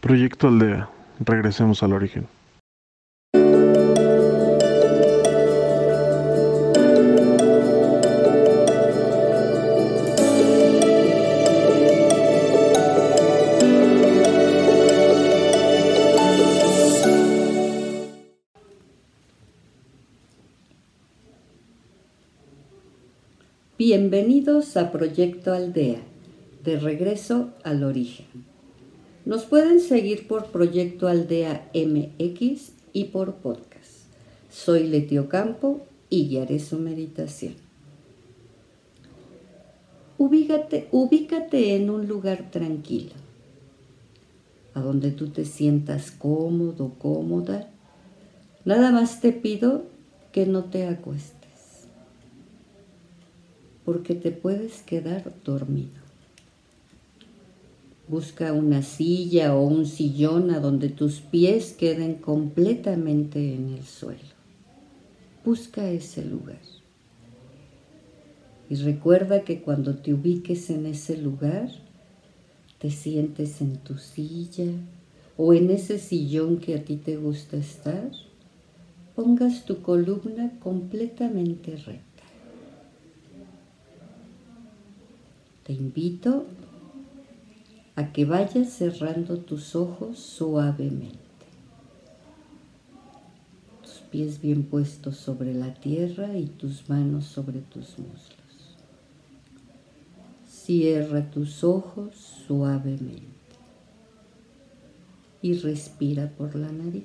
Proyecto Aldea. Regresemos al origen. Bienvenidos a Proyecto Aldea, de regreso al origen. Nos pueden seguir por Proyecto Aldea MX y por podcast. Soy Letio Campo y guiaré su meditación. Ubícate, ubícate en un lugar tranquilo, a donde tú te sientas cómodo, cómoda. Nada más te pido que no te acuestes porque te puedes quedar dormido. Busca una silla o un sillón a donde tus pies queden completamente en el suelo. Busca ese lugar. Y recuerda que cuando te ubiques en ese lugar, te sientes en tu silla o en ese sillón que a ti te gusta estar, pongas tu columna completamente recta. Te invito a que vayas cerrando tus ojos suavemente. Tus pies bien puestos sobre la tierra y tus manos sobre tus muslos. Cierra tus ojos suavemente y respira por la nariz.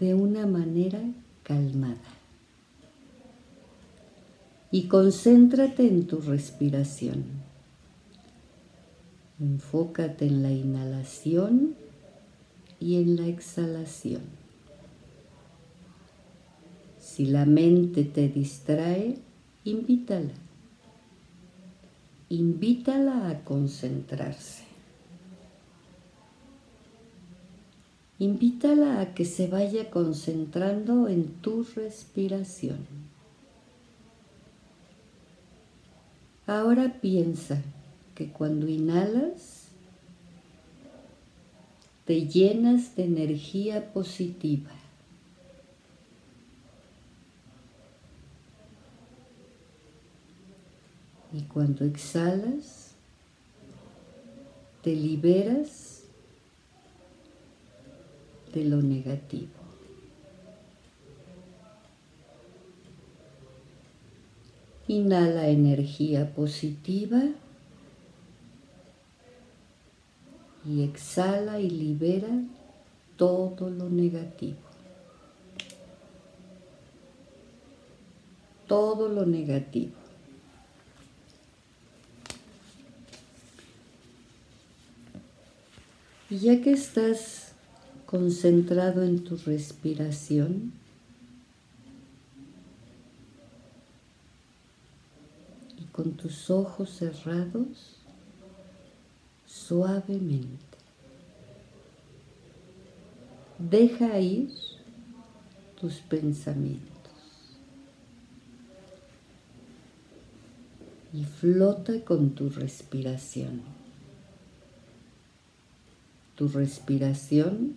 De una manera calmada y concéntrate en tu respiración. Enfócate en la inhalación y en la exhalación. Si la mente te distrae, invítala. Invítala a concentrarse. Invítala a que se vaya concentrando en tu respiración. Ahora piensa que cuando inhalas, te llenas de energía positiva. Y cuando exhalas, te liberas de lo negativo. Inhala energía positiva y exhala y libera todo lo negativo. Todo lo negativo. Y ya que estás concentrado en tu respiración, con tus ojos cerrados suavemente. Deja ir tus pensamientos y flota con tu respiración. Tu respiración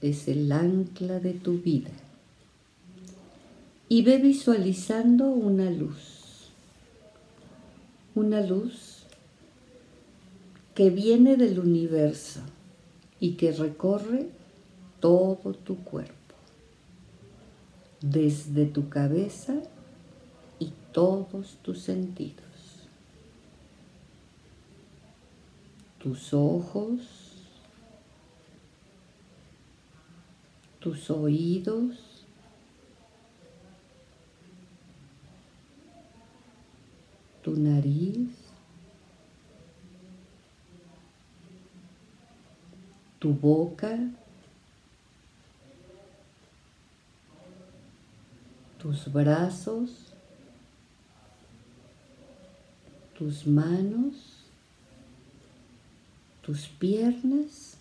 es el ancla de tu vida y ve visualizando una luz una luz que viene del universo y que recorre todo tu cuerpo, desde tu cabeza y todos tus sentidos. Tus ojos, tus oídos, tu nariz, tu boca, tus brazos, tus manos, tus piernas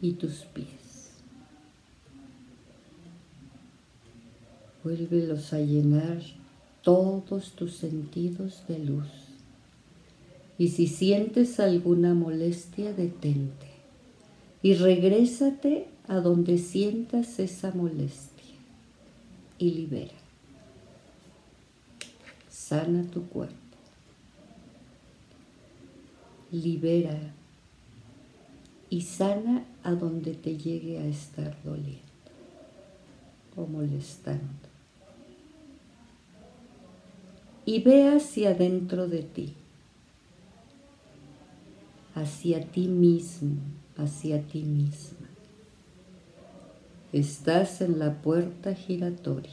y tus pies. Vuélvelos a llenar todos tus sentidos de luz Y si sientes alguna molestia, detente y regrésate a donde sientas esa molestia y libera. Sana tu cuerpo. Libera y sana a donde te llegue a estar doliendo o molestando. Y ve hacia dentro de ti, hacia ti mismo, hacia ti misma. Estás en la puerta giratoria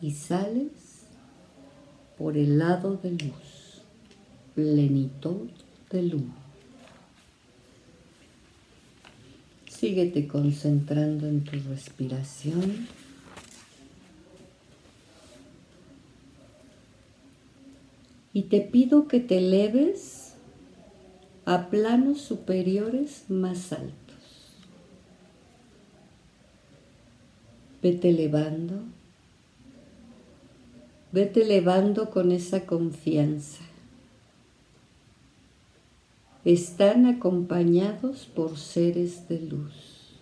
y sales por el lado de luz, plenitud de luz. Síguete concentrando en tu respiración. Y te pido que te eleves a planos superiores más altos. Vete elevando, vete elevando con esa confianza están acompañados por seres de luz.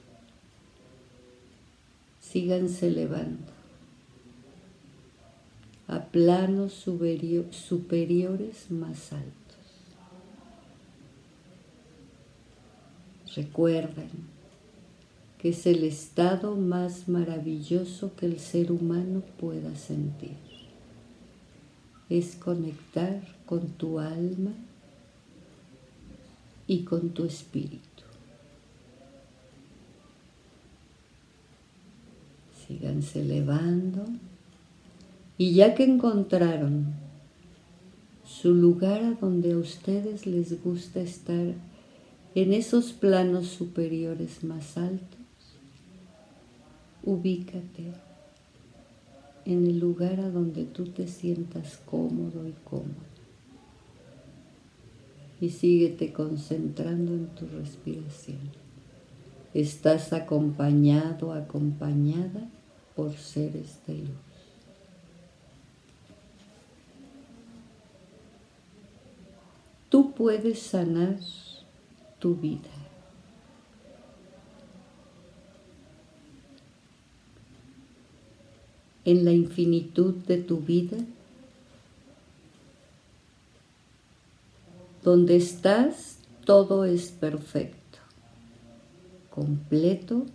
Síganse elevando a planos superiores más altos. Recuerden que es el estado más maravilloso que el ser humano pueda sentir. Es conectar con tu alma y con tu espíritu. Síganse elevando y ya que encontraron su lugar a donde a ustedes les gusta estar en esos planos superiores más altos, ubícate en el lugar a donde tú te sientas cómodo y cómodo y síguete concentrando en tu respiración. Estás acompañado, acompañada por seres de luz. Tú puedes sanar tu vida. En la infinitud de tu vida Donde estás, todo es perfecto, completo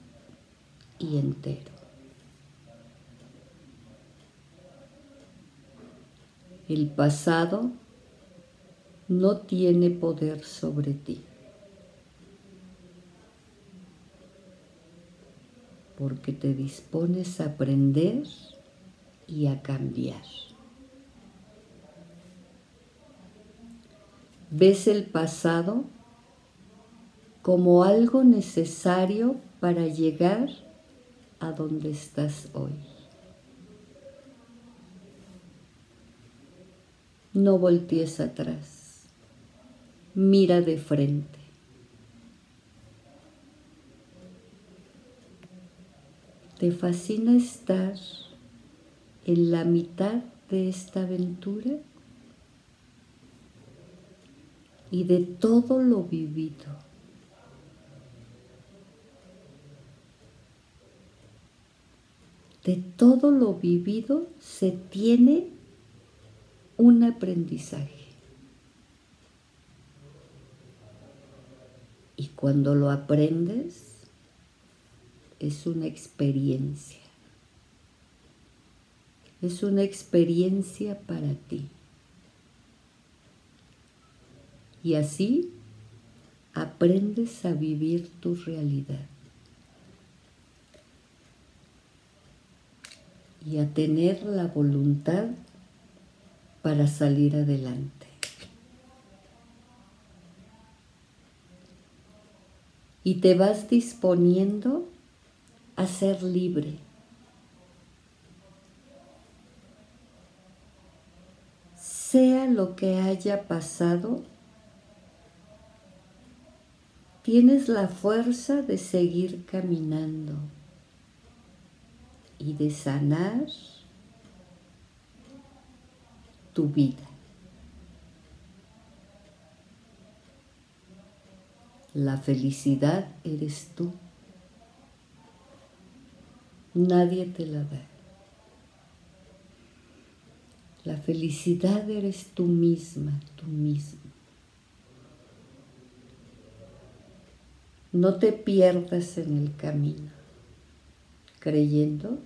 y entero. El pasado no tiene poder sobre ti. porque te dispones a aprender y a cambiar. ves el pasado como algo necesario para llegar a donde estás hoy. No voltees atrás, mira de frente. ¿Te fascina estar en la mitad de esta aventura? y de todo lo vivido. De todo lo vivido se tiene un aprendizaje. Y cuando lo aprendes, es una experiencia. Es una experiencia para ti. Y así aprendes a vivir tu realidad y a tener la voluntad para salir adelante. Y te vas disponiendo a ser libre. Sea lo que haya pasado, tienes la fuerza de seguir caminando y de sanar tu vida. La felicidad eres tú. Nadie te la da. La felicidad eres tú misma, tú mismo. No te pierdas en el camino, creyendo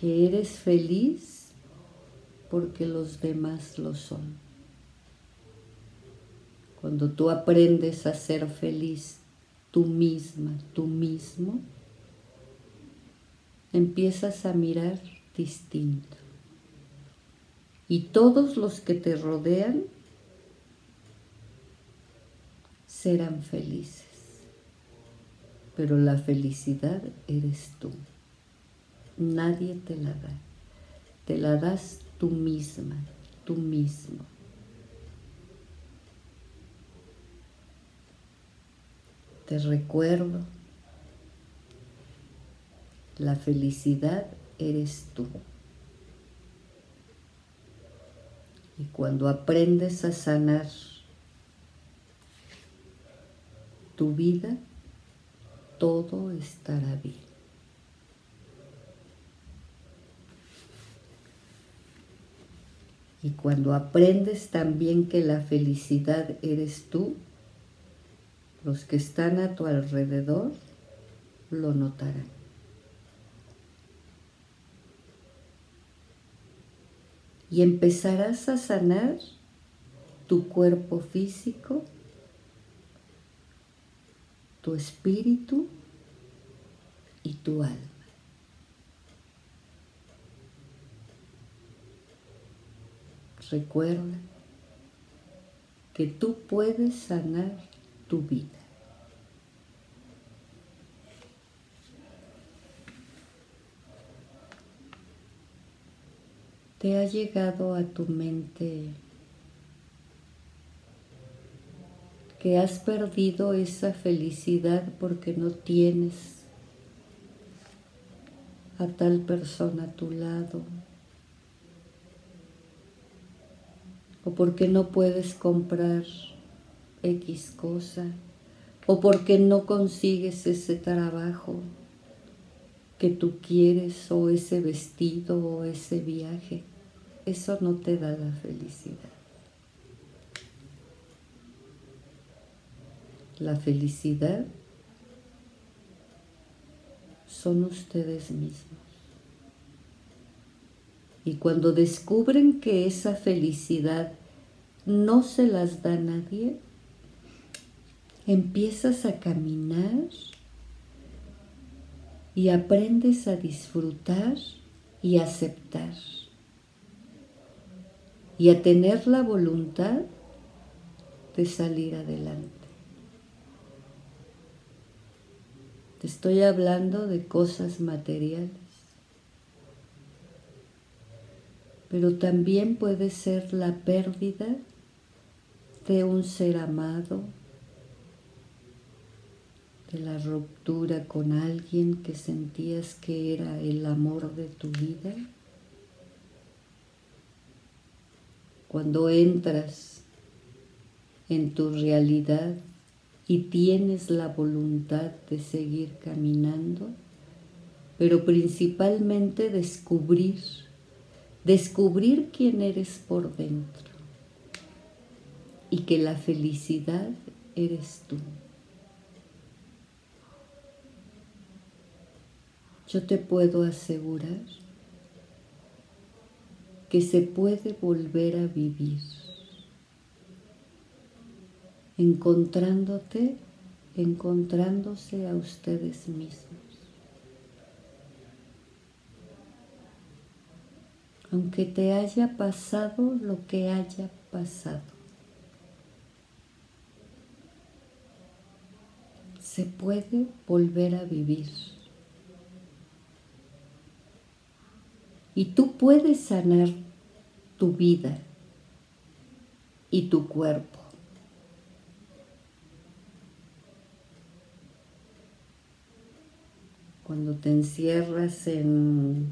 que eres feliz porque los demás lo son. Cuando tú aprendes a ser feliz tú misma, tú mismo, empiezas a mirar distinto. Y todos los que te rodean serán felices. Pero la felicidad eres tú. Nadie te la da. Te la das tú misma, tú mismo. Te recuerdo, la felicidad eres tú. Y cuando aprendes a sanar tu vida, todo estará bien. Y cuando aprendes también que la felicidad eres tú, los que están a tu alrededor lo notarán. Y empezarás a sanar tu cuerpo físico, tu espíritu y tu alma. Recuerda que tú puedes sanar tu vida. ¿Te ha llegado a tu mente que has perdido esa felicidad porque no tienes a tal persona a tu lado, o porque no puedes comprar X cosa, o porque no consigues ese trabajo que tú quieres, o ese vestido, o ese viaje. Eso no te da la felicidad. La felicidad son ustedes mismos. Y cuando descubren que esa felicidad no se las da nadie, empiezas a caminar y aprendes a disfrutar y aceptar y a tener la voluntad de salir adelante. Te estoy hablando de cosas materiales. Pero también puede ser la pérdida de un ser amado, de la ruptura con alguien que sentías que era el amor de tu vida. Cuando entras en tu realidad y tienes la voluntad de seguir caminando, pero principalmente descubrir, descubrir quién eres por dentro y que la felicidad eres tú. Yo te puedo asegurar que se puede volver a vivir encontrándote, encontrándose a ustedes mismos. Aunque te haya pasado lo que haya pasado, se puede volver a vivir. Y tú puedes sanar tu vida y tu cuerpo. cuando te encierras en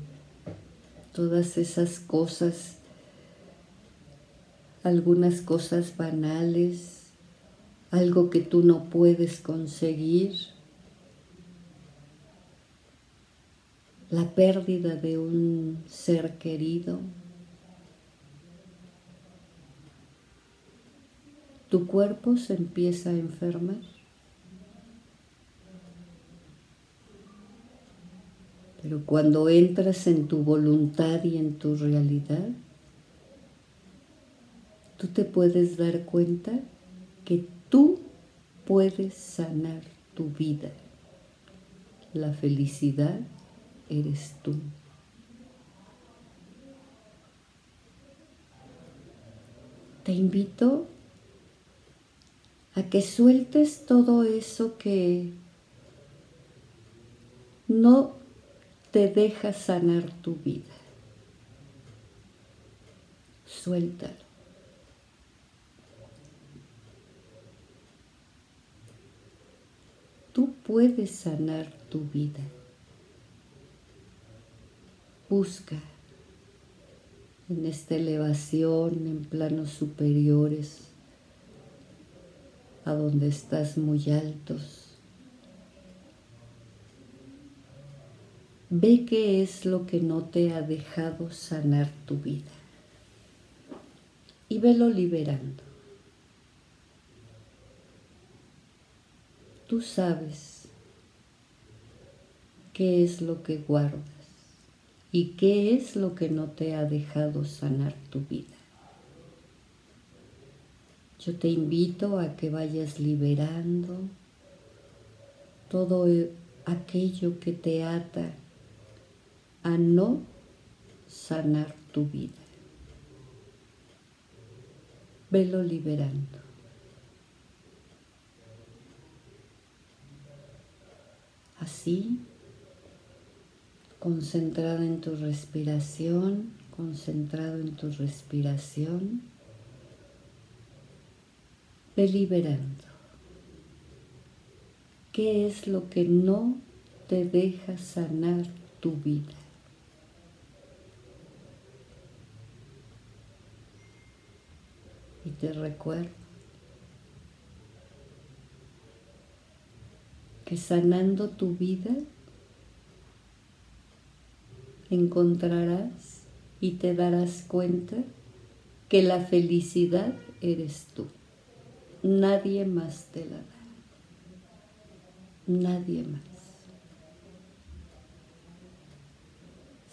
todas esas cosas, algunas cosas banales, algo que tú no puedes conseguir, la pérdida de un ser querido, tu cuerpo se empieza a enfermar. Pero cuando entras en tu voluntad y en tu realidad, tú te puedes dar cuenta que tú puedes sanar tu vida. La felicidad eres tú. Te invito a que sueltes todo eso que no te deja sanar tu vida. Suéltalo. Tú puedes sanar tu vida. Busca en esta elevación, en planos superiores, a donde estás muy altos Ve qué es lo que no te ha dejado sanar tu vida y velo liberando. Tú sabes qué es lo que guardas y qué es lo que no te ha dejado sanar tu vida. Yo te invito a que vayas liberando todo aquello que te ata a no sanar tu vida. Velo liberando. Así, concentrado en tu respiración, concentrado en tu respiración, ve liberando. ¿Qué es lo que no te deja sanar tu vida? y te recuerdo que sanando tu vida encontrarás y te darás cuenta que la felicidad eres tú. Nadie más te la da. Nadie más.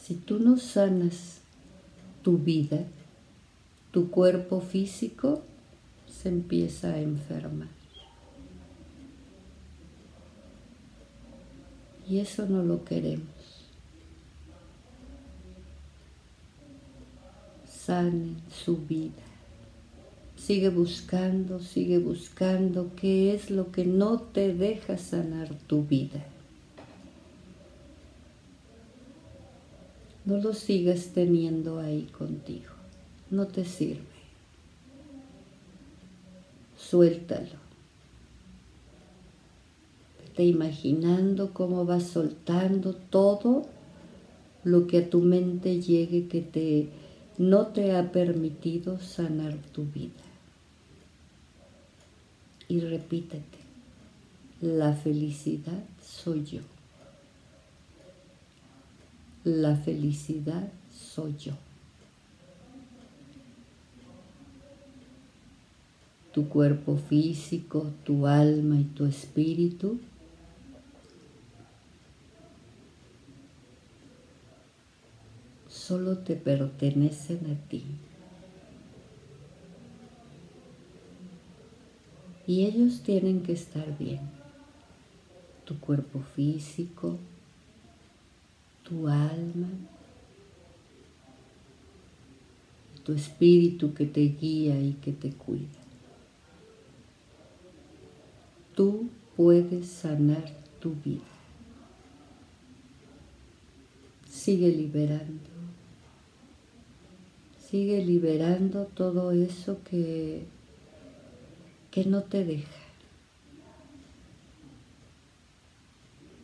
Si tú no sanas tu vida, tu cuerpo físico se empieza a enfermar. Y eso no lo queremos. Sane su vida. Sigue buscando, sigue buscando qué es lo que no te deja sanar tu vida. No lo sigas teniendo ahí contigo no te sirve. Suéltalo. Vete imaginando cómo vas soltando todo lo que a tu mente llegue que te no te ha permitido sanar tu vida. Y repítete, la felicidad soy yo. La felicidad soy yo. tu cuerpo físico, tu alma y tu espíritu. Solo te pertenecen a ti. Y ellos tienen que estar bien. Tu cuerpo físico, tu alma, tu espíritu que te guía y que te cuida. Tú puedes sanar tu vida. Sigue liberando. Sigue liberando todo eso que, que no te deja.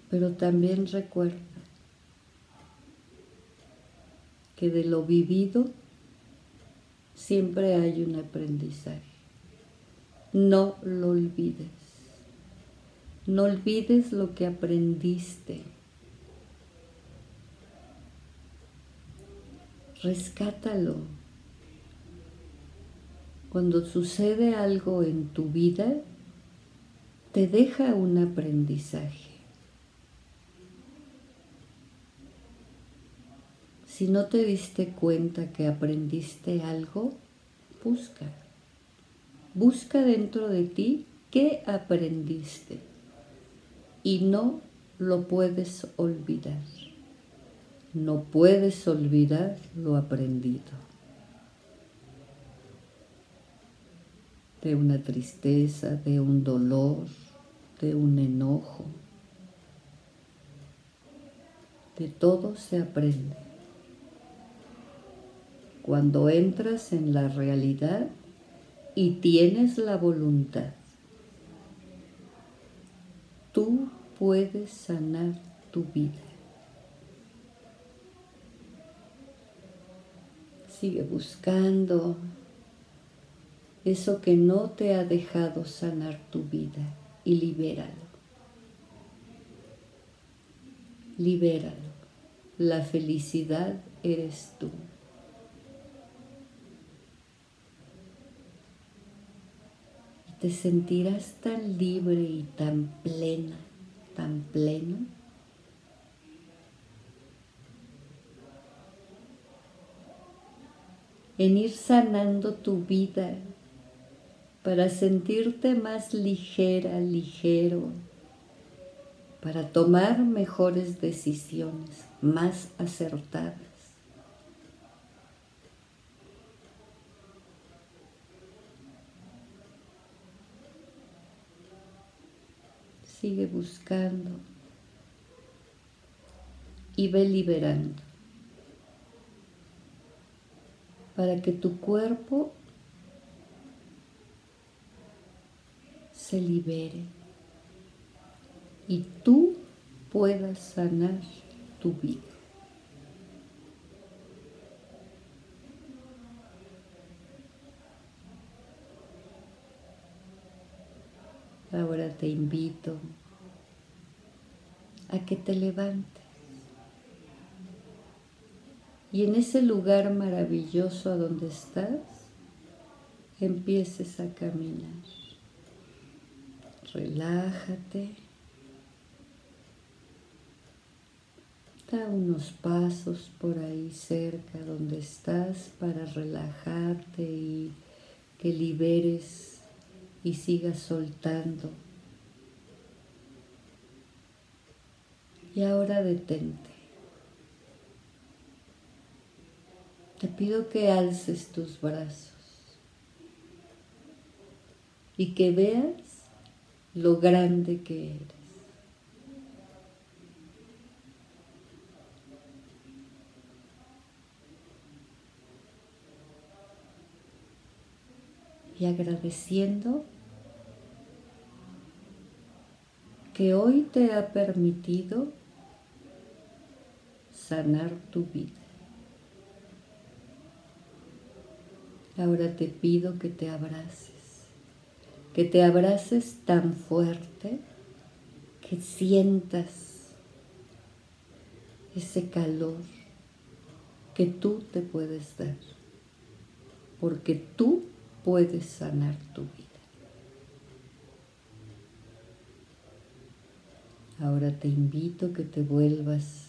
Pero también recuerda que de lo vivido siempre hay un aprendizaje. No lo olvides. No olvides lo que aprendiste. Rescátalo. Cuando sucede algo en tu vida, te deja un aprendizaje. Si no te diste cuenta que aprendiste algo, busca. Busca dentro de ti qué aprendiste y no lo puedes olvidar. No puedes olvidar lo aprendido. De una tristeza, de un dolor, de un enojo. De todo se aprende. Cuando entras en la realidad y tienes la voluntad, tú puedes sanar tu vida. Sigue buscando eso que no te ha dejado sanar tu vida y libéralo. Libéralo. La felicidad eres tú. Y te sentirás tan libre y tan plena, tan pleno. En ir sanando tu vida para sentirte más ligera, ligero, para tomar mejores decisiones, más acertadas. Sigue buscando y ve liberando para que tu cuerpo se libere y tú puedas sanar tu vida. Ahora te invito a que te levantes y en ese lugar maravilloso a donde estás empieces a caminar. Relájate. Da unos pasos por ahí cerca donde estás para relajarte y que liberes y sigas soltando. Y ahora detente. Te pido que alces tus brazos y que veas lo grande que eres. Y agradeciendo que hoy te ha permitido sanar tu vida. Ahora te pido que te abraces que te abraces tan fuerte que sientas ese calor que tú te puedes dar, porque tú puedes sanar tu vida. Ahora te invito que te vuelvas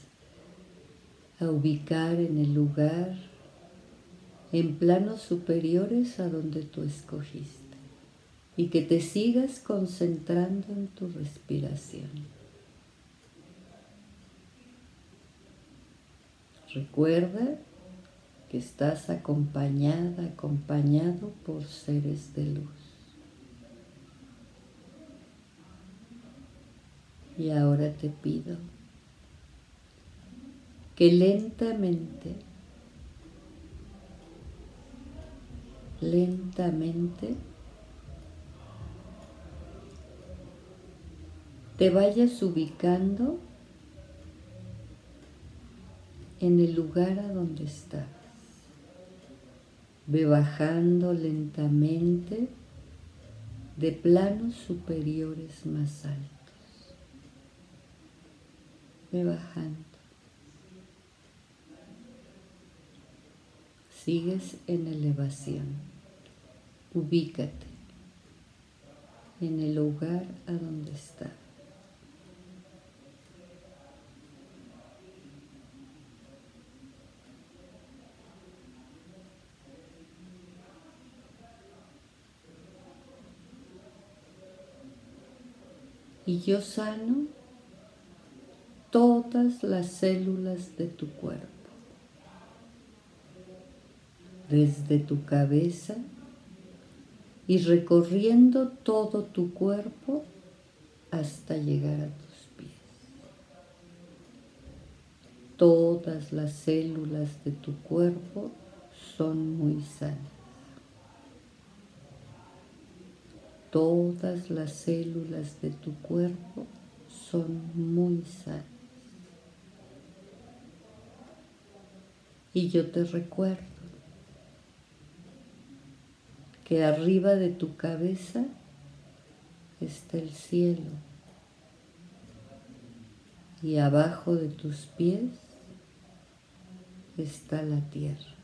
a ubicar en el lugar, en planos superiores a donde tú escogiste y que te sigas concentrando en tu respiración. Recuerda que estás acompañada, acompañado por seres de luz. Y ahora te pido que lentamente, lentamente, te vayas ubicando en el lugar a donde estás. Ve bajando lentamente de planos superiores más altos. Ve bajando. Sigues en elevación. Ubícate en el lugar a donde estás. Y yo sano todas las células de tu cuerpo, desde tu cabeza y recorriendo todo tu cuerpo hasta llegar a tus pies. Todas las células de tu cuerpo son muy sanas. Todas las células de tu cuerpo son muy sanas. Y yo te recuerdo que arriba de tu cabeza está el cielo y abajo de tus pies está la tierra.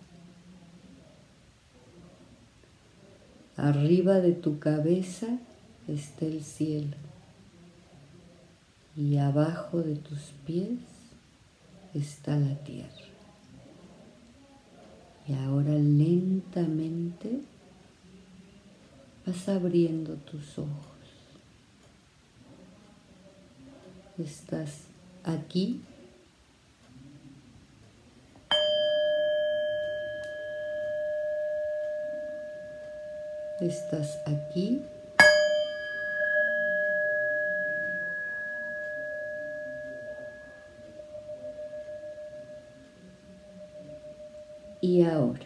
Arriba de tu cabeza está el cielo y abajo de tus pies está la tierra. Y ahora lentamente vas abriendo tus ojos. Estás aquí estás aquí. Y ahora.